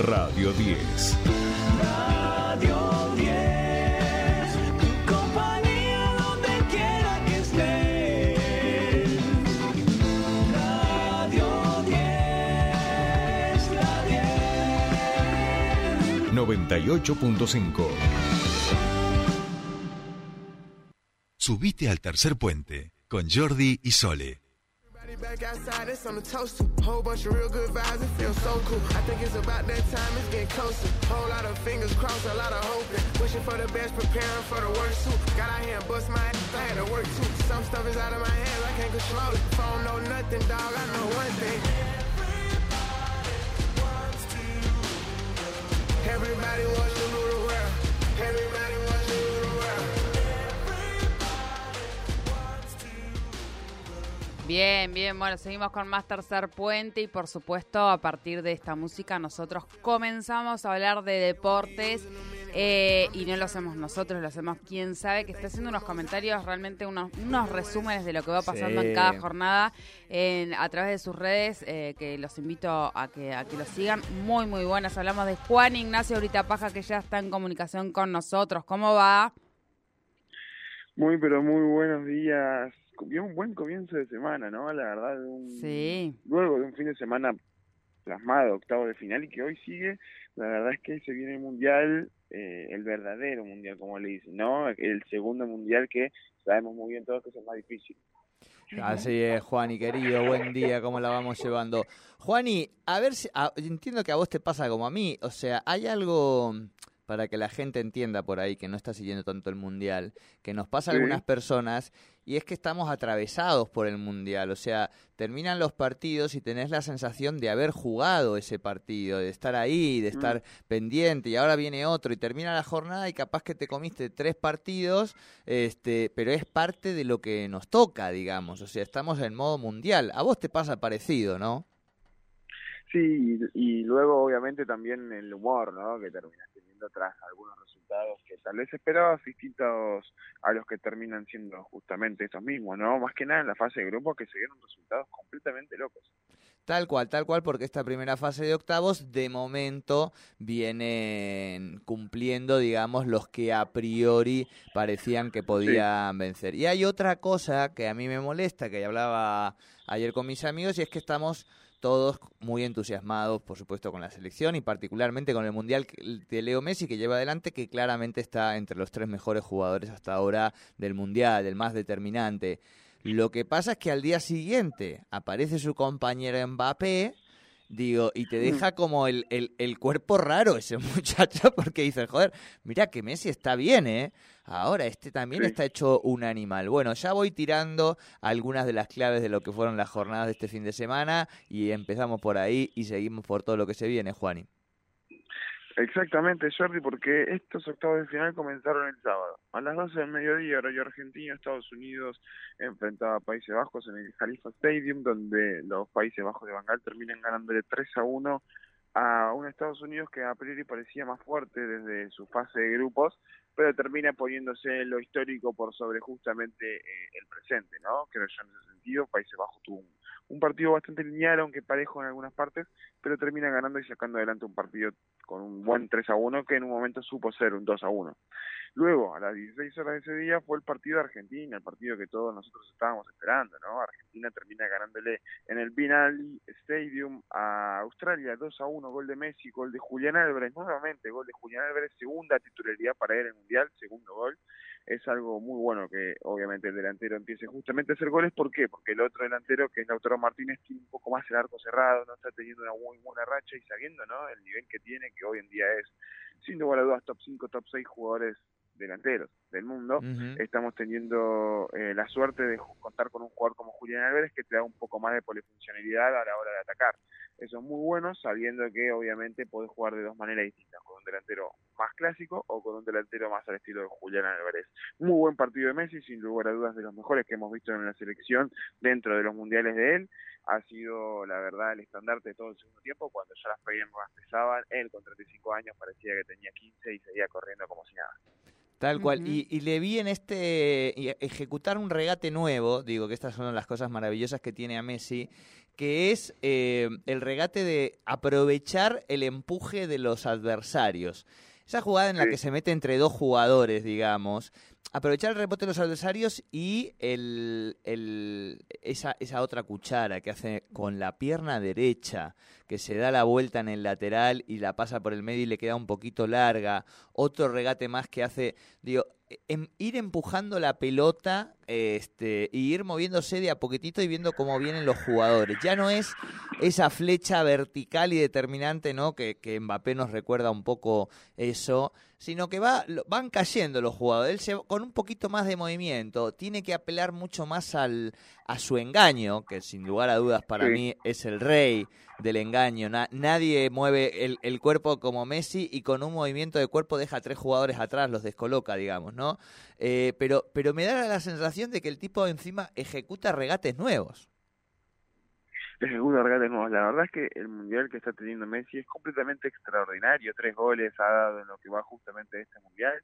Radio 10. Radio 10, tu compañía donde quiera que estés. Radio 10, la 10. 98.5. Subite al tercer puente con Jordi y Sole. Back outside, it's on the toast to. Whole bunch of real good vibes, it feels so cool. I think it's about that time, it's getting closer. Whole lot of fingers crossed, a lot of hoping. Wishing for the best, preparing for the worst too. Got out here and bust my ass, I had to work too. Some stuff is out of my hands, I can't control it. Phone know nothing, dog, I know one thing. Everybody wants to rule the world. Everybody Bien, bien, bueno, seguimos con más tercer puente y por supuesto a partir de esta música nosotros comenzamos a hablar de deportes eh, y no lo hacemos nosotros, lo hacemos quien sabe que está haciendo unos comentarios, realmente unos, unos resúmenes de lo que va pasando Sí. en cada jornada en, a través de sus redes, eh, que los invito a que, a que los sigan, muy muy buenas. Hablamos de Juan Ignacio Ahorita Paja que ya está en comunicación con nosotros, ¿cómo va? Muy, pero muy buenos días. Bien, un buen comienzo de semana, ¿no? La verdad, de un- Sí. luego de un fin de semana plasmado, octavo de final, y que hoy sigue, la verdad es que se viene el Mundial, eh, el verdadero Mundial, como le dicen, ¿no? El segundo Mundial que sabemos muy bien todos que es el más difícil. Así es, Juani, querido, buen día, ¿cómo la vamos llevando? Juani, a ver si, a- entiendo que a vos te pasa como a mí, o sea, hay algo para que la gente entienda por ahí que no está siguiendo tanto el Mundial, que nos pasa a algunas personas, y es que estamos atravesados por el Mundial, o sea, terminan los partidos y tenés la sensación de haber jugado ese partido, de estar ahí, de estar pendiente, y ahora viene otro, y termina la jornada y capaz que te comiste tres partidos, este, pero es parte de lo que nos toca, digamos, o sea, estamos en modo mundial. A vos te pasa parecido, ¿no? Sí, y, y luego obviamente también el humor, ¿no? Que terminas teniendo tras algunos resultados que tal vez esperabas distintos a los que terminan siendo justamente estos mismos, ¿no? Más que nada en la fase de grupo que se dieron resultados completamente locos. Tal cual, tal cual, porque esta primera fase de octavos de momento vienen cumpliendo, digamos, los que a priori parecían que podían vencer. Y hay otra cosa que a mí me molesta, que hablaba ayer con mis amigos, y es que estamos todos muy entusiasmados, por supuesto, con la selección y particularmente con el Mundial de Leo Messi que lleva adelante, que claramente está entre los tres mejores jugadores hasta ahora del Mundial, el más determinante. Lo que pasa es que al día siguiente aparece su compañero Mbappé, digo, y te deja como el, el, el cuerpo raro ese muchacho, porque dices, joder, mira que Messi está bien, ¿eh? Ahora este también Sí. está hecho un animal. Bueno, ya voy tirando algunas de las claves de lo que fueron las jornadas de este fin de semana y empezamos por ahí y seguimos por todo lo que se viene, Juani. Exactamente, Jordi, porque estos octavos de final comenzaron el sábado. A las 12 del mediodía, horario argentino, Estados Unidos enfrentaba a Países Bajos en el Khalifa Stadium, donde los Países Bajos de Bangal terminan ganándole 3 a 1 a un Estados Unidos que a priori parecía más fuerte desde su fase de grupos, pero termina poniéndose lo histórico por sobre justamente eh, el presente, ¿no? Creo yo en ese sentido, Países Bajos tuvo un partido bastante lineal, aunque parejo en algunas partes, pero termina ganando y sacando adelante un partido con un buen 3 a 1 que en un momento supo ser un 2 a 1. Luego, a las 16 horas de ese día fue el partido de Argentina, el partido que todos nosotros estábamos esperando, ¿no? Argentina termina ganándole en el Binali Stadium a Australia 2 a 1, gol de Messi, gol de Julián Álvarez, nuevamente gol de Julián Álvarez, segunda titularidad para él en el Mundial, segundo gol. Es algo muy bueno que obviamente el delantero empiece justamente a hacer goles, ¿por qué? Porque el otro delantero, que es Lautaro Martínez, tiene un poco más el arco cerrado, no está teniendo una muy buena racha y sabiendo, ¿no? El nivel que tiene, que hoy en día es, sin lugar a dudas, top 5, top 6 jugadores delanteros del mundo, estamos teniendo eh, la suerte de contar con un jugador como Julián Álvarez que te da un poco más de polifuncionalidad a la hora de atacar. Eso es muy bueno, sabiendo que obviamente podés jugar de dos maneras distintas, con un delantero más clásico o con un delantero más al estilo de Julián Álvarez. Muy buen partido de Messi, sin lugar a dudas de los mejores que hemos visto en la selección dentro de los mundiales de él. Ha sido, la verdad, el estandarte de todo el segundo tiempo, cuando ya las piernas pesaban, él con 35 años parecía que tenía 15 y seguía corriendo como si nada. Tal cual. Y, y le vi en este y ejecutar un regate nuevo, digo que estas son las cosas maravillosas que tiene a Messi, que es eh, el regate de aprovechar el empuje de los adversarios. Esa jugada en la Sí. que se mete entre dos jugadores, digamos, aprovechar el rebote de los adversarios y el, el- esa, esa otra cuchara que hace con la pierna derecha, que se da la vuelta en el lateral y la pasa por el medio y le queda un poquito larga. Otro regate más que hace, digo, em- ir empujando la pelota este, y ir moviéndose de a poquitito y viendo cómo vienen los jugadores. Ya no es esa flecha vertical y determinante, ¿no? Que, que Mbappé nos recuerda un poco eso, sino que va, lo- van cayendo los jugadores. Él se- con un poquito más de movimiento tiene que apelar mucho más al, a su engaño, que sin lugar a dudas para Sí. mí es el rey del engaño. Na- nadie mueve el, el cuerpo como Messi y con un movimiento de cuerpo deja a tres jugadores atrás, los descoloca, digamos, ¿no? Eh, pero, pero me da la sensación de que el tipo encima ejecuta regates nuevos. Regates nuevos. La verdad es que el mundial que está teniendo Messi es completamente extraordinario. Tres goles ha dado en lo que va justamente este mundial.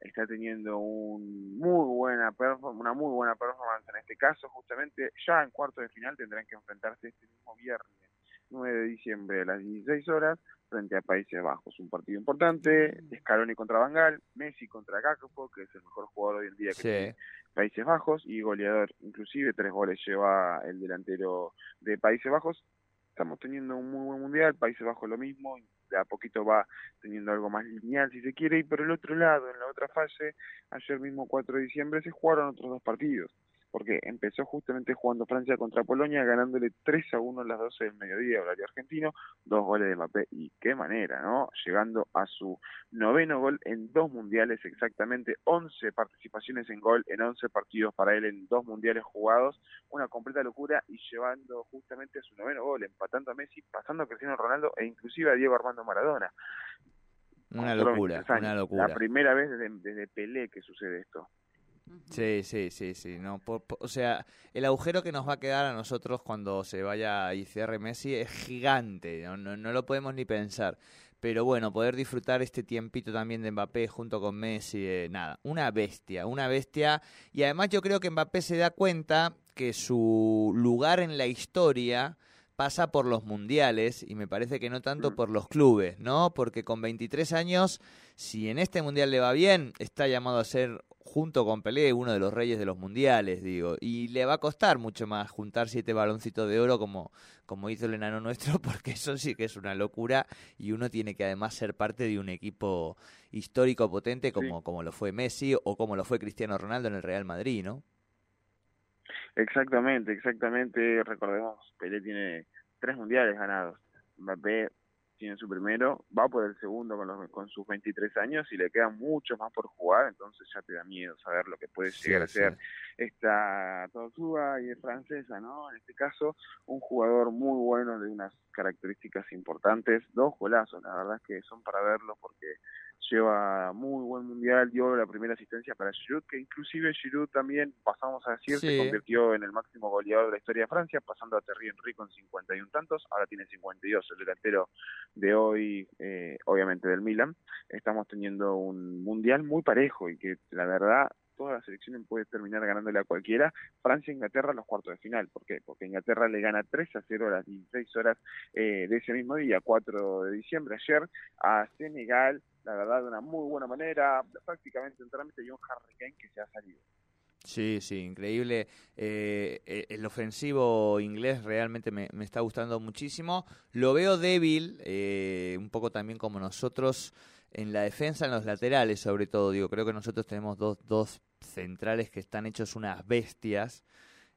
Está teniendo un muy buena una muy buena performance en este caso. Justamente ya en cuarto de final tendrán que enfrentarse este mismo viernes 9 de diciembre a las 16 horas frente a Países Bajos. Un partido importante. Scaloni contra Bangal, Messi contra Gakpo, que es el mejor jugador hoy en día que tiene. Países Bajos y goleador, inclusive tres goles lleva el delantero de Países Bajos. Estamos teniendo un muy buen mundial, Países Bajos lo mismo, de a poquito va teniendo algo más lineal si se quiere, y por el otro lado, en la otra fase, ayer mismo 4 de diciembre se jugaron otros dos partidos, porque empezó justamente jugando Francia contra Polonia, ganándole 3 a 1 a las 12 del mediodía, horario argentino, dos goles de Mbappé, y qué manera, ¿no? Llegando a su noveno gol en dos mundiales, exactamente 11 participaciones en gol en 11 partidos para él en dos mundiales jugados, una completa locura y llevando justamente a su noveno gol, empatando a Messi, pasando a Cristiano Ronaldo e inclusive a Diego Armando Maradona. Una locura, 23 una locura. La primera vez desde, desde Pelé que sucede esto. Sí, sí, sí, sí. No, por- o sea, el agujero que nos va a quedar a nosotros cuando se vaya y cierre Messi es gigante. No, no, no lo podemos ni pensar. Pero bueno, poder disfrutar este tiempito también de Mbappé junto con Messi, eh, nada, una bestia, una bestia. Y además yo creo que Mbappé se da cuenta que su lugar en la historia pasa por los mundiales y me parece que no tanto por los clubes, ¿no? Porque con 23 años, si en este mundial le va bien, está llamado a ser junto con Pelé uno de los reyes de los mundiales, digo, y le va a costar mucho más juntar siete baloncitos de oro como como hizo el enano nuestro, porque eso sí que es una locura y uno tiene que además ser parte de un equipo histórico potente como como lo fue Messi o como lo fue Cristiano Ronaldo en el Real Madrid, ¿no? Exactamente, exactamente. Recordemos, Pelé tiene tres mundiales ganados. Mbappé tiene su primero, va por el segundo con, los, con sus 23 años y le quedan muchos más por jugar, entonces ya te da miedo saber lo que puede llegar a ser sí. esta tortuga y es francesa, ¿no? En este caso, un jugador muy bueno de unas características importantes, dos golazos, la verdad es que son para verlos porque lleva muy buen mundial, dio la primera asistencia para Giroud, que inclusive Giroud también, pasamos a decir, Sí. se convirtió en el máximo goleador de la historia de Francia, pasando a Thierry Henry con 51 tantos, ahora tiene 52, el delantero de hoy, eh, obviamente del Milan. Estamos teniendo un mundial muy parejo y que la verdad todas las selecciones puede terminar ganándole a cualquiera. Francia e Inglaterra los cuartos de final. ¿Por qué? Porque Inglaterra le gana 3 a 0 a las 16 horas eh, de ese mismo día, 4 de diciembre, ayer, a Senegal, la verdad, de una muy buena manera, prácticamente en trámite y un Harry Kane que se ha salido. Sí, sí, increíble. Eh, eh, el ofensivo inglés realmente me, me está gustando muchísimo. Lo veo débil, eh, un poco también como nosotros en la defensa, en los laterales sobre todo. Digo, creo que nosotros tenemos dos, dos centrales que están hechos unas bestias.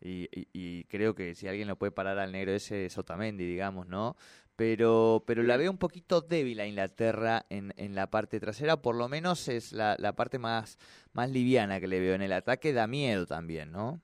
Y, y- y creo que si alguien lo puede parar al negro ese es Otamendi, digamos, ¿no? Pero, pero la veo un poquito débil a Inglaterra en, en la parte trasera, por lo menos es la, la parte más, más liviana que le veo. En el ataque da miedo también, ¿no?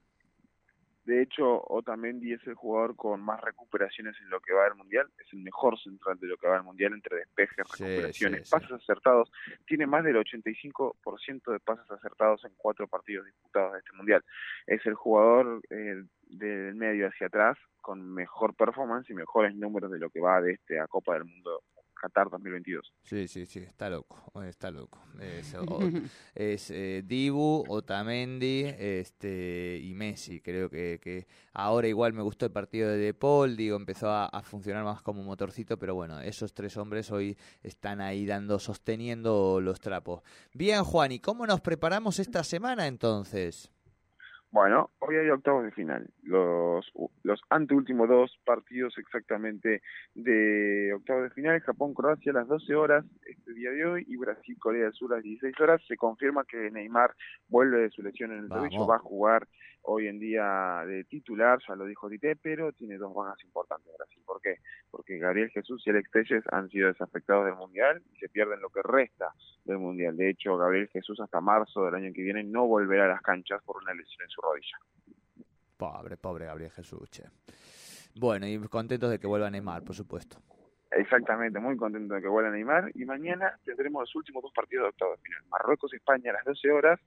De hecho, Otamendi es el jugador con más recuperaciones en lo que va del Mundial. Es el mejor central de lo que va del Mundial entre despejes, recuperaciones, sí, sí. pases acertados. Tiene más del 85% de pases acertados en cuatro partidos disputados de este Mundial. Es el jugador eh, del medio hacia atrás con mejor performance y mejores números de lo que va de esta Copa del Mundo Qatar 2022. Sí, sí, sí, está loco, está loco. Es, o- es, eh, Dibu, Otamendi este, y Messi. Creo que, que ahora igual me gustó el partido de De Paul, digo, empezó a, a funcionar más como motorcito, pero bueno, esos tres hombres hoy están ahí dando, sosteniendo los trapos. Bien, Juan, ¿y cómo nos preparamos esta semana entonces? Bueno, hoy hay octavos de final. Los, los anteúltimos dos partidos exactamente de octavos de final, Japón-Croacia a las 12 horas este día de hoy y Brasil-Corea del Sur a las 16 horas. Se confirma que Neymar vuelve de su lesión en el tobillo, va a jugar hoy en día de titular, ya lo dijo Tite, pero tiene dos bajas importantes Brasil. ¿Por qué? Porque Gabriel Jesús y Alex Telles han sido desafectados del Mundial y se pierden lo que resta del Mundial. De hecho, Gabriel Jesús hasta marzo del año que viene no volverá a las canchas por una lesión en su rodilla. Pobre, pobre Gabriel Jesús, che. Bueno, y contentos de que vuelva Neymar, por supuesto. Exactamente, muy contento de que vuelva Neymar. Y mañana tendremos los últimos dos partidos de octavos de final. Marruecos-España a las 12 horas,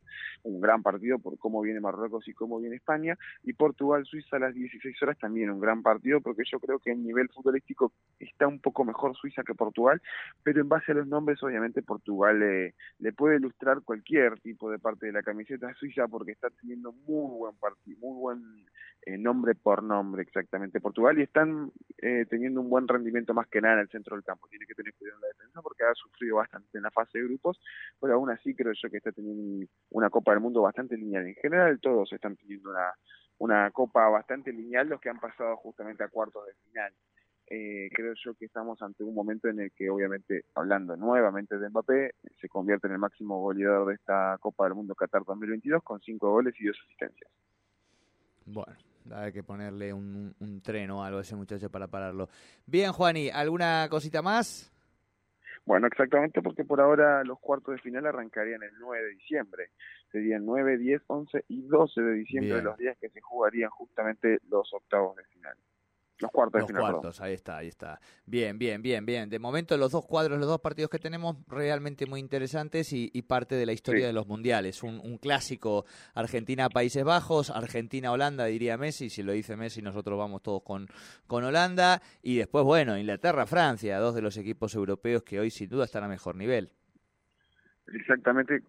un gran partido por cómo viene Marruecos y cómo viene España. Y Portugal-Suiza a las 16 horas, también un gran partido, porque yo creo que en nivel futbolístico está un poco mejor Suiza que Portugal, pero en base a los nombres, obviamente Portugal le, le puede ilustrar cualquier tipo de parte de la camiseta suiza, porque está teniendo muy buen partido, muy buen eh, nombre por nombre exactamente Portugal, y están eh, teniendo un buen rendimiento más que nada en el centro del campo. Tiene que tener cuidado en la defensa porque ha sufrido bastante en la fase de grupos, pero aún así creo yo que está teniendo una Copa del Mundo bastante lineal. En general todos están teniendo una, una Copa bastante lineal los que han pasado justamente a cuartos de final. Eh, creo yo que estamos ante un momento en el que obviamente, hablando nuevamente de Mbappé, se convierte en el máximo goleador de esta Copa del Mundo Qatar 2022 con cinco goles y dos asistencias. Bueno, hay que ponerle un, un tren o algo a ese muchacho para pararlo. Bien, Juani, ¿alguna cosita más? Bueno, exactamente porque por ahora los cuartos de final arrancarían el 9 de diciembre. Serían 9, 10, 11 y 12 de diciembre Bien. los días que se jugarían justamente los octavos de final. Los cuartos Los final, cuartos, ahí está, ahí está. Bien, bien, bien, bien. De momento los dos cuadros, los dos partidos que tenemos realmente muy interesantes y, y parte de la historia Sí. de los mundiales. Un, un clásico Argentina-Países Bajos, Argentina-Holanda, diría Messi. Si lo dice Messi, nosotros vamos todos con, con Holanda. Y después, bueno, Inglaterra-Francia, dos de los equipos europeos que hoy sin duda están a mejor nivel. Exactamente.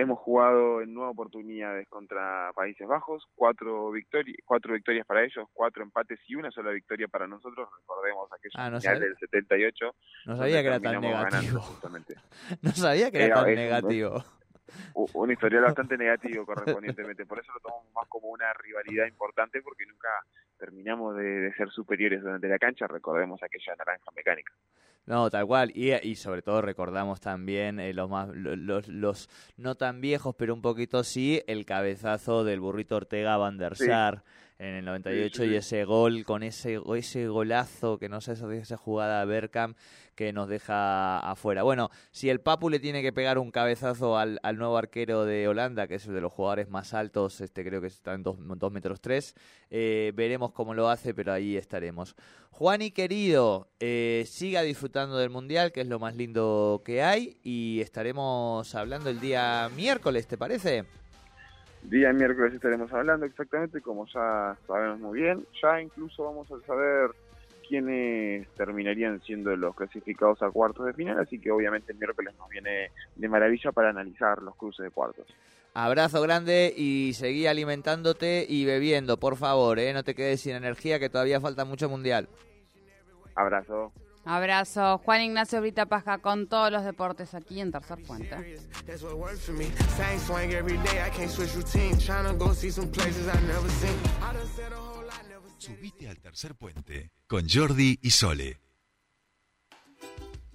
Hemos jugado en nueve oportunidades contra Países Bajos, cuatro, victori cuatro victorias para ellos, cuatro empates y una sola victoria para nosotros. Recordemos aquella Ah, no final del 78. No sabía que era tan negativo. No sabía que era Era- tan negativo. Un historial bastante negativo correspondientemente. Por eso lo tomamos más como una rivalidad importante porque nunca terminamos de, de ser superiores durante la cancha. Recordemos aquella naranja mecánica. No, tal cual. Y, y sobre todo recordamos también eh, los, más, lo- los, los no tan viejos, pero un poquito sí, el cabezazo del burrito Ortega Van der Sí. En el 98 Sí, sí, y ese gol con ese, ese golazo que no sé, esa, esa jugada a Bergkamp que nos deja afuera. Bueno, si el Papu le tiene que pegar un cabezazo al, al nuevo arquero de Holanda, que es uno de los jugadores más altos, este creo que está en 2 metros 3, veremos cómo lo hace, pero ahí estaremos. Juani querido, eh, siga disfrutando del Mundial, que es lo más lindo que hay, y estaremos hablando el día miércoles, ¿te parece? Día miércoles estaremos hablando exactamente, como ya sabemos muy bien. Ya incluso vamos a saber quiénes terminarían siendo los clasificados a cuartos de final, así que obviamente el miércoles nos viene de maravilla para analizar los cruces de cuartos. Abrazo grande y seguí alimentándote y bebiendo, por favor, ¿eh? no te quedes sin energía, que todavía falta mucho Mundial. Abrazo. Abrazo. Juan Ignacio Brita Pasca con todos los deportes aquí en Tercer Puente. Subite al tercer puente con Jordi y Sole.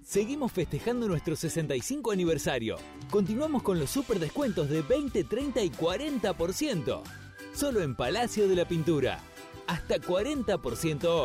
Seguimos festejando nuestro 65 aniversario. Continuamos con los super descuentos de 20, 30 y 40%. Solo en Palacio de la Pintura. Hasta 40% off.